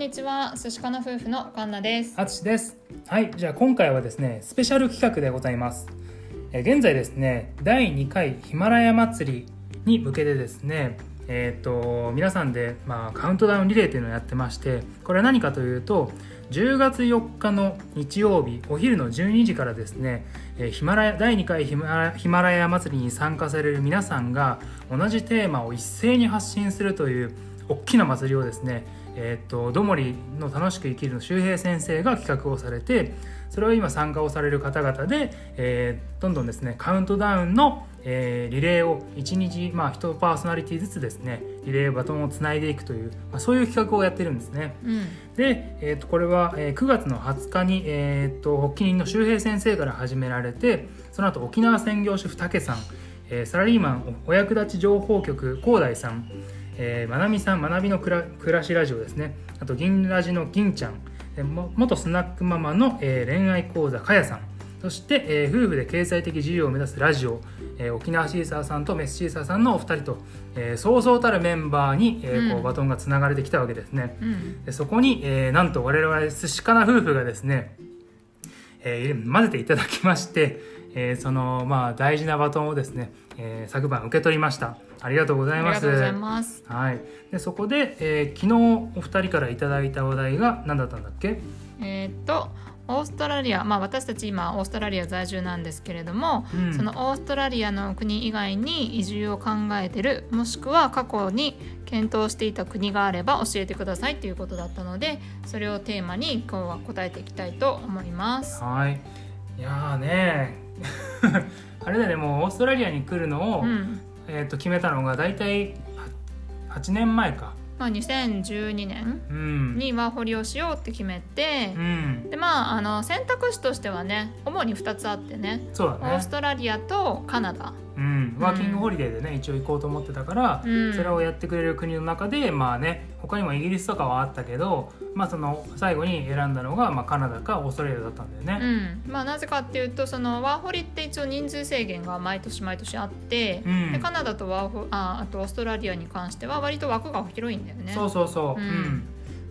にちは寿司かな夫婦のカンナです。あつしです。はいじゃあ今回はですねスペシャル企画でございます。え現在ですね第2回ヒマラヤ祭りに向けてですねえー、と皆さんで、まあ、カウントダウンリレーというのをやってましてこれは何かというと10月4日の日曜日お昼の12時からですね、えーヒマラヤ第2回ヒマラヤ祭りに参加される皆さんが同じテーマを一斉に発信するという大きな祭りをですねえー、とどもりの楽しく生きるの周平先生が企画をされてそれを今参加をされる方々で、えーどんどんですねカウントダウンの、えーリレーを1日、まあ、1パーソナリティずつですねリレーバトンをつないでいくという、まあ、そういう企画をやってるんですね。うんで、えー、とこれは、えー9月の20日に、えー、と発起人の周平先生から始められてその後沖縄専業主婦武さん、えーサラリーマンおお役立ち情報局広大さん、えーまなみさん学びのくら暮らしラジオですね。あと銀ラジの銀ちゃん。えーも元スナックママの、えー恋愛講座かやさん。そして、えー夫婦で経済的自由を目指すラジオ、えー沖縄シーサーさんとメスシーサーさんのお二人と、えーそうそうたるメンバーに、えーこううんバトンがつながれてきたわけですね。うん。でそこに、えーなんと我々寿司かな夫婦がですね、えー混ぜていただきまして、えーそのまあ大事なバトンをですね、えー昨晩受け取りました。ありがとうござあいます。りがとうございます。はい、でそこで、えー昨日お二人からいただいたお題が何だったんだっけ？えーっとオーストラリアまあ私たち今オーストラリア在住なんですけれども、うん。そのオーストラリアの国以外に移住を考えてるもしくは過去に検討していた国があれば教えてくださいということだったのでそれをテーマに今日は答えていきたいと思います。はい。いやーね あれだねもうオーストラリアに来るのを、うん。えー、と決めたのが大体は8年前か。まあ、2012年うんにワーホリをしようって決めて、うん。でまああの選択肢としてはね主に2つあってね。ね。オーストラリアとカナダ、うん、ワーキングホリデーでね、一応行こうと思ってたから、うん。それをやってくれる国の中でまあね他にもイギリスとかはあったけど、まあ、その最後に選んだのが、まあ、カナダかオーストラリアだったんだようね。ん。まあ、なぜかっていうとそのワーホリって一応人数制限が毎年毎年あって、うん。でカナダとワーホああとオーストラリアに関しては割と枠が広いんだよね。そうそうそう、ううんん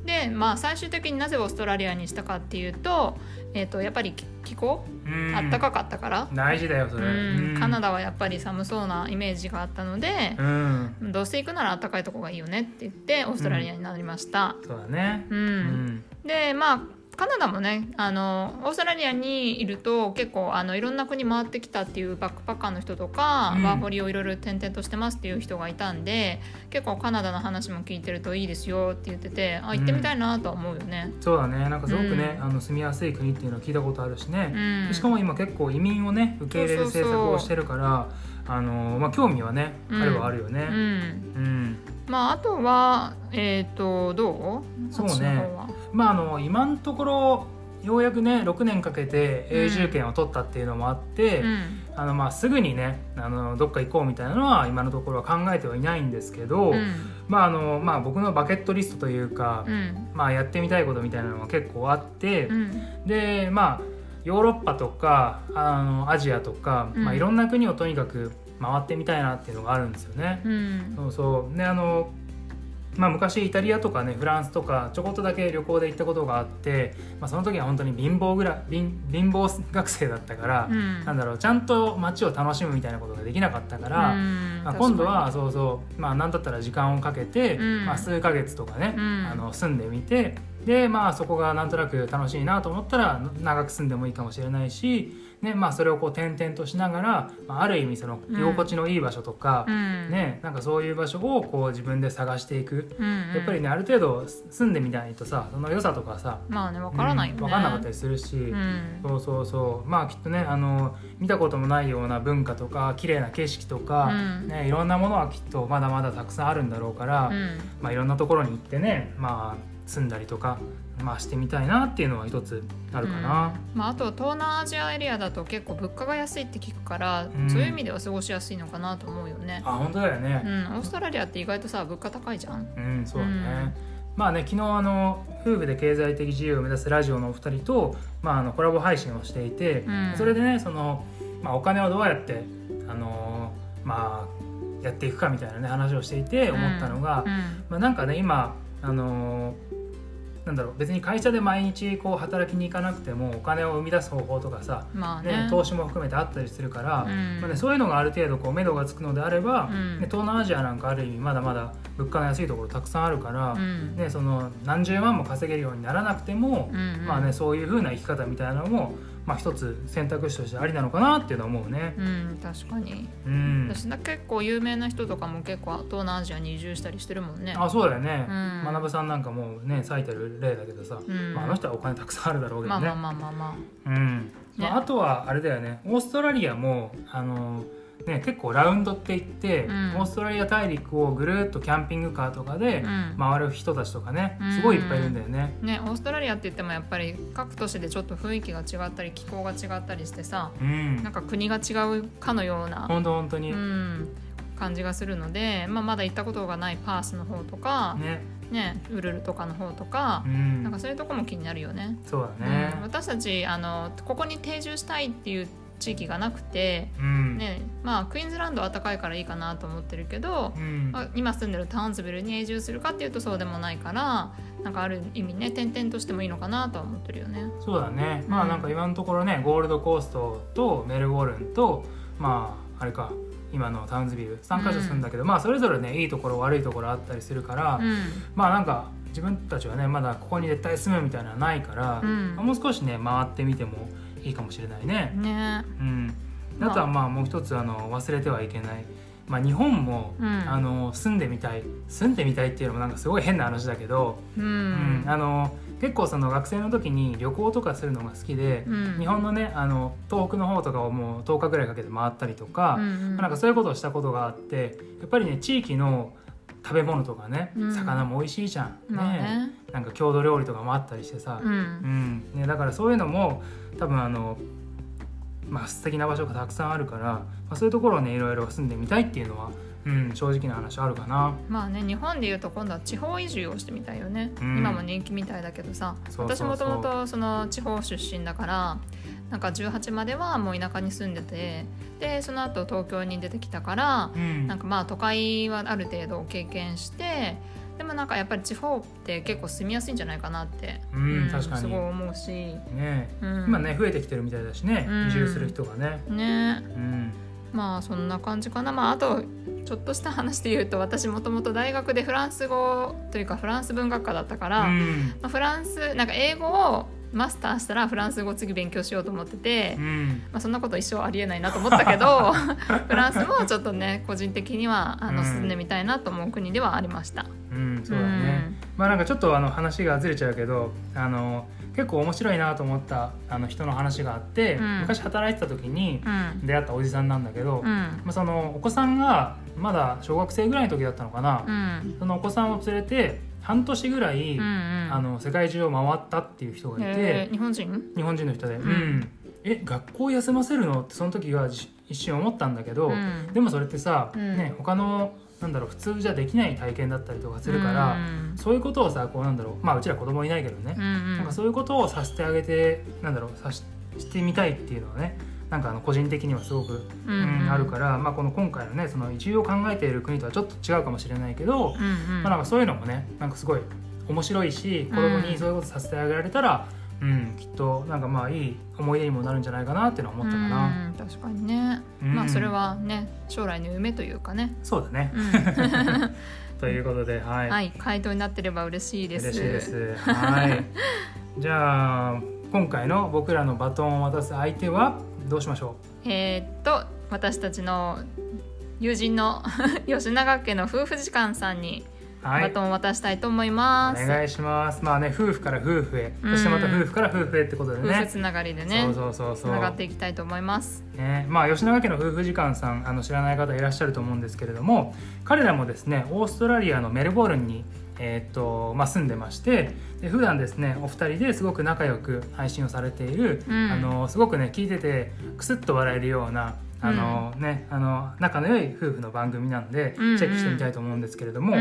でまあ最終的になぜオーストラリアにしたかっていうと,、えー、とやっぱり気気候、うん。あったかかったから、大事だよそれ、うん。カナダダはやっぱり寒そうなイメージがあったのでう、ん。どうせ行くなら暖かいとこがいいよねって言ってオーストラリアになりました。そうだね。うん。うん。でまあカナダもねあのオーストラリアにいると結構あのいろんな国回ってきたっていうバックパッカーの人とか、うん。ワーホリをいろいろ転々としてますっていう人がいたんで結構カナダの話も聞いてるといいですよって言っててあ行ってみたいなとは思うよね。そうだね。なんかすごくね、うん。あの住みやすい国っていうのは聞いたことあるしね。う、ん、しかも今結構移民をね受け入れる政策をしてるからあの、まあ、興味はねうんあるはあるよね。うん。うん。まああとはえっ、とどう？そうねまああの今のところようやくね6年かけて永住権を取ったっていうのもあって、うん。あのまあすぐにねあのどっか行こうみたいなのは今のところは考えてはいないんですけど、うん。まああのまあ僕のバケットリストというか、うん。まあやってみたいことみたいなのが結構あって、うん。でまあヨーロッパとかあのアジアとか、うん。まあ、いろんな国をとにかく回ってみたいなっていうのがあるんですよね。うん。そうそう。ねあのまあ、昔イタリアとかねフランスとかちょこっとだけ旅行で行ったことがあって、まあ、その時は本当に貧乏ぐら貧貧乏学生だったから、うん。なんだろうちゃんと街を楽しむみたいなことができなかったから、うんまあ、今度は確そうそう、まあ、何だったら時間をかけて、うん。まあ、数ヶ月とかね、うん。あの住んでみてで、まあ、そこがなんとなく楽しいなと思ったら長く住んでもいいかもしれないし、ねまあ、それをこう転々としながら、まあ、ある意味その居心地のいい場所とか、うん。ね、なんかそういう場所をこう自分で探していく。うんやっぱりねある程度住んでみないとさその良さとかさまあねわからないよね、うん。分かんなかったりするし、うん。そうそうそう。まあきっとねあの見たこともないような文化とか綺麗な景色とか、うんね、いろんなものはきっとまだまだたくさんあるんだろうから、うんまあ、いろんなところに行ってね、まあ、住んだりとか、まあ、してみたいなっていうのは一つあるかな。うんまあ、あとは東南アジアエリアだと結構物価が安いって聞くから、んそういう意味では過ごしやすいのかなと思うよね。あ本当だようね。ん、オーストラリアって意外とさ物価高いじゃん。うん、そうだね。うんまあね昨日あの夫婦で経済的自由を目指すラジオのお二人と、まあ、あのコラボ配信をしていて、うんそれでねその、まあ、お金をどうやってあのまあやっていくかみたいなね話をしていて思ったのが、うん。まあ、なんかね今あのーなんだろう別に会社で毎日こう働きに行かなくてもお金を生み出す方法とかさ、まあね。ね、投資も含めてあったりするから、うん。まあね、そういうのがある程度こう目処がつくのであれば、うん。ね、東南アジアなんかある意味まだまだ物価の安いところたくさんあるから、うん。ね、その何十万も稼げるようにならなくても、うんうん。まあね、そういう風な生き方みたいなのも、まあ、一つ選択肢としてありなのかなっていうのは思うね。うん確かに。うん、私な結構有名な人とかも結構東南アジアに移住したりしてるもんね。あそうだよね、うん。学さんなんかもうね咲いてる例だけどさ、うん。まあ、あの人はお金たくさんあるだろうけどね。まあまあまあまあまあ。うん。まあ、あとはあれだよね。オーストラリアもあの、ね、結構ラウンドって言って、うん。オーストラリア大陸をぐるっとキャンピングカーとかでうん。回る人たちとかね、うん。すごいいっぱいいるんだよね。ね、オーストラリアって言ってもやっぱり各都市でちょっと雰囲気が違ったり気候が違ったりしてさうん。なんか国が違うかのような、本当本当に、うん、感じがするので、まあ、まだ行ったことがないパースの方とか、ね、ね、ウルルとかの方とかう、ん、なんかそういうとこも気になるよね。そうだね。うん、私たちあのここに定住したいっていう地域がなくて、うん、ねまあ、クイーンズランドは暖かいからいいかなと思ってるけど、うん。まあ今住んでるタウンズビルに永住するかっていうとそうでもないからなんかある意味ね転々としてもいいのかなとは思ってるよね。そうだね。まあなんか今のところねゴールドコーストとメルボルンとまああれか今のタウンズビル3カ所住んだけど、まあそれぞれねいいところ悪いところあったりするから、うん。まあなんか自分たちはねまだここに絶対住むみたいなのはないから、うん。まあもう少しね回ってみてもいいかもしれないね。ね。うん、まあ。あとはまあもう一つあの忘れてはいけない、まあ、日本も、うん。あの住んでみたい住んでみたいっていうのもなんかすごい変な話だけど、ううん。んあの結構その学生の時に旅行とかするのが好きで、うん。日本のねあの東北の方とかをもう10日ぐらいかけて回ったりとか、うんうん。なんかそういうことをしたことがあってやっぱりね地域の食べ物とかね、うん。魚も美味しいじゃん、まあね。なんか郷土料理とかもあったりしてさ、ううん。んね、だからそういうのも多分あの、まあ素敵な場所がたくさんあるから、まあ、そういうところをねいろいろ住んでみたいっていうのは、うん、正直な話あるかな。まあね日本でいうと今度は地方移住をしてみたいよね、うん。今も人気みたいだけどさ。私もともとその地方出身だからなんか18まではもう田舎に住んでてでその後東京に出てきたからうん。なんかまあ都会はある程度経験してでもなんかやっぱり地方って結構住みやすいんじゃないかなって、うん確かに。すごい思うし、ね。うん、今ね増えてきてるみたいだしね、うん。移住する人がね。ね。うん。まあそんな感じかな。まああとちょっとした話で言うと私もともと大学でフランス語というかフランス文学科だったから、うん。まあ、フランスなんか英語をマスターしたらフランス語を次勉強しようと思ってて、うん。まあ、そんなこと一生ありえないなと思ったけど フランスもちょっとね個人的にはあうんの進んでみたいなと思う国ではありました。うん、そうだね、まあなんかちょっとあの話がずれちゃうけどあの結構面白いなと思ったあの人の話があって、うん。昔働いてた時にうん。出会ったおじさんなんだけど、まうん。あ、そのお子さんがまだ小学生ぐらいの時だったのかな、うん。そのお子さんを連れて半年ぐらい、うんうん。あの世界中を回ったっていう人がいて、えー日本人？日本人の人で、ん。うん。え学校休ませるの？ってその時はじ一瞬思ったんだけど、うん。でもそれってさ、うん。ね、他のなんだろう普通じゃできない体験だったりとかするから、うん。そういうことをさこうなんだろうまあうちら子供いないけどね、うんうん。なんかそういうことをさせてあげてなんだろうさししてみたいっていうのはねなんかあの個人的にはすごく、ううん。んあるから、まあ、この今回のねその移住を考えている国とはちょっと違うかもしれないけど、うんうん。まあ、なんかそういうのもねなんかすごい面白いし子供にそういうことさせてあげられたら、うんきっとなんかまあいい思い出にもなるんじゃないかなっていうのは思ったかな。うん確かにね、うん。まあそれはね将来の夢というかね、そうだね、うん。ということで、はい。はい回答になってれば嬉しいです。嬉しいです。はい。じゃあ今回の僕らのバトンを渡す相手はどうしましょう？えっと私たちの友人の 吉永家の夫婦時間さんに。バトンを渡したいと思います、お願いします。まあね夫婦から夫婦へ、そしてまた夫婦から夫婦へってことで夫婦ね。つながりでね。そうそうそうそう。つながっていきたいと思います。ね、まあ吉永家の夫婦時間さんあの知らない方いらっしゃると思うんですけれども彼らもですねオーストラリアのメルボルンに、えーっとまあ、住んでましてで普段ですねお二人ですごく仲良く配信をされている、うん。あのすごくね聞いててクスッと笑えるようなあの、ね、あの仲の良い夫婦の番組なんで、チェックしてみたいと思うんですけれども、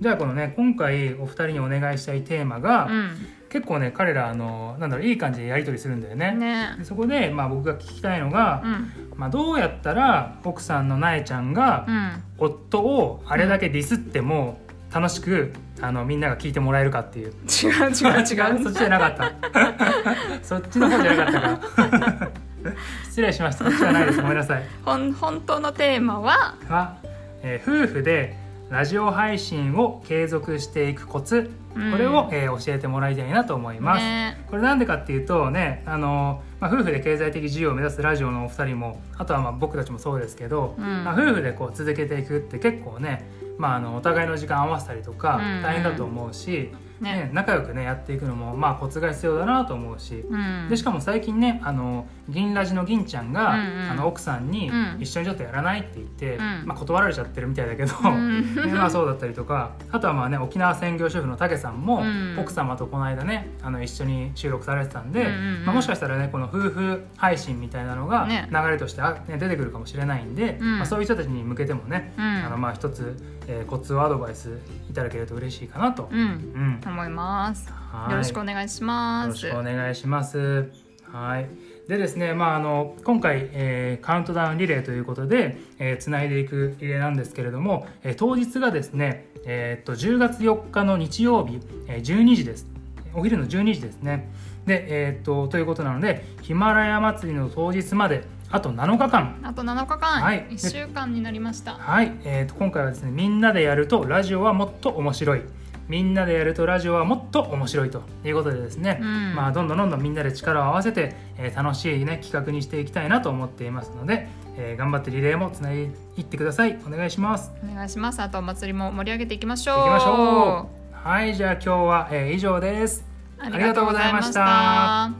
じゃあこのね今回お二人にお願いしたいテーマが、うん。結構ね彼らあのなんだろういい感じでやり取りするんだよね。ね。でそこで、まあ、僕が聞きたいのが、うん。まあ、どうやったら奥さんのなえちゃんがうん。夫をあれだけディスっても楽しくあのみんなが聞いてもらえるかっていう。違う違う違う。そっちじゃなかった。そっちの方じゃなかったか 失礼しました。そっちじゃないです。ごめんなさい。ほん本当のテーマはは、えー夫婦でラジオ配信を継続していくコツ、うん。これを、えー教えてもらいたいなと思います、ね。これなんでかっていうとねあの、まあ、夫婦で経済的自由を目指すラジオのお二人もあとはまあ僕たちもそうですけど、うん。まあ、夫婦でこう続けていくって結構ね、まあ、あのお互いの時間合わせたりとかうん。大変だと思うし、ねね仲良くねやっていくのもまあコツが必要だなと思うし、うん。でしかも最近ねあの銀ラジの銀ちゃんが、うんうん。あの奥さんにうん。一緒にちょっとやらないって言って、うん。まあ、断られちゃってるみたいだけど、うん。ねまあ、そうだったりとかあとはまあね沖縄専業主婦のたけさんも、うん。奥様とこの間ねあの一緒に収録されてたんで、うんうんうん。まあ、もしかしたらねこの夫婦配信みたいなのがね。流れとしてあ、ね、出てくるかもしれないんで、うん。まあ、そういう人たちに向けてもね、うん。あのまあ一つ、えーコツをアドバイスいただけると嬉しいかなと。うんうん思いますはいよろしくお願いしますよろしくお願いします。はい。でですね、まああの今回、えーカウントダウンリレーということで、えー、つないでいくリレーなんですけれども、えー当日がですね、えーっと10月4日の日曜日、えー12時です。お昼の12時ですね。で、えーっとということなので、ヒマラヤ祭りの当日まであと7日間。あと7日間、はい。1週間になりました。はい、えー、と今回はですねみんなでやるとラジオはもっと面白い。みんなでやるとラジオはもっと面白いと。いうことでですね、うん。まあ、どんどんどんどんみんなで力を合わせて、えー楽しい、ね、企画にしていきたいなと思っていますので、えー頑張ってリレーもつないでいってください。お願いします。お願いします。あとお祭りも盛り上げていきましょう。いきましょう。はい。じゃあ今日は、えー以上です。ありがとうございました